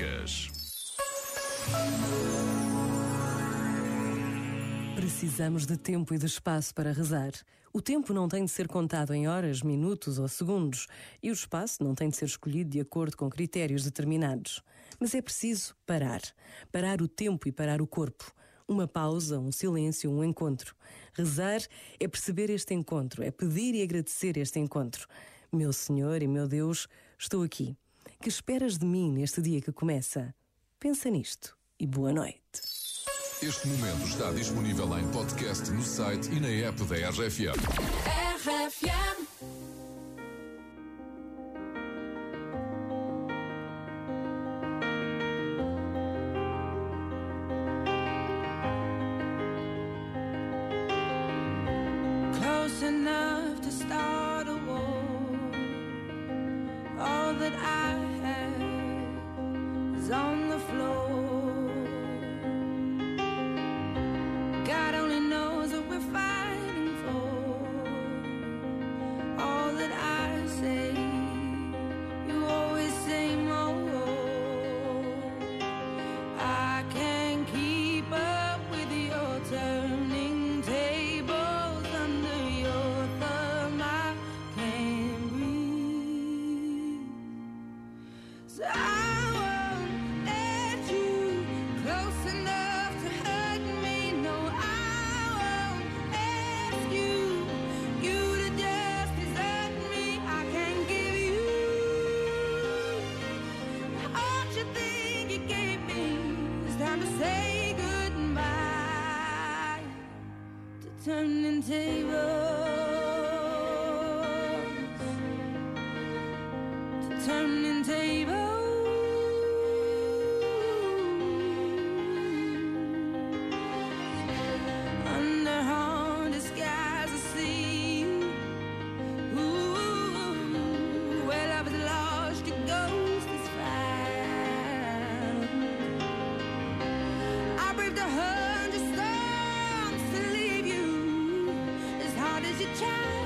Músicas. Precisamos de tempo e de espaço para rezar. O tempo não tem de ser contado em horas, minutos ou segundos, e o espaço não tem de ser escolhido de acordo com critérios determinados. Mas é preciso parar. Parar o tempo e parar o corpo. Uma pausa, um silêncio, um encontro. Rezar é perceber este encontro, é pedir e agradecer este encontro. Meu Senhor e meu Deus, estou aqui. Que esperas de mim neste dia que começa? Pensa nisto e boa noite. Este momento está disponível em podcast no site e na app da RFM. RFM close enough to start a war. All that I turning tables. To turning tables. Under haunted skies, I see. Ooh, where love is lost, your ghost is found. I braved a hundred child.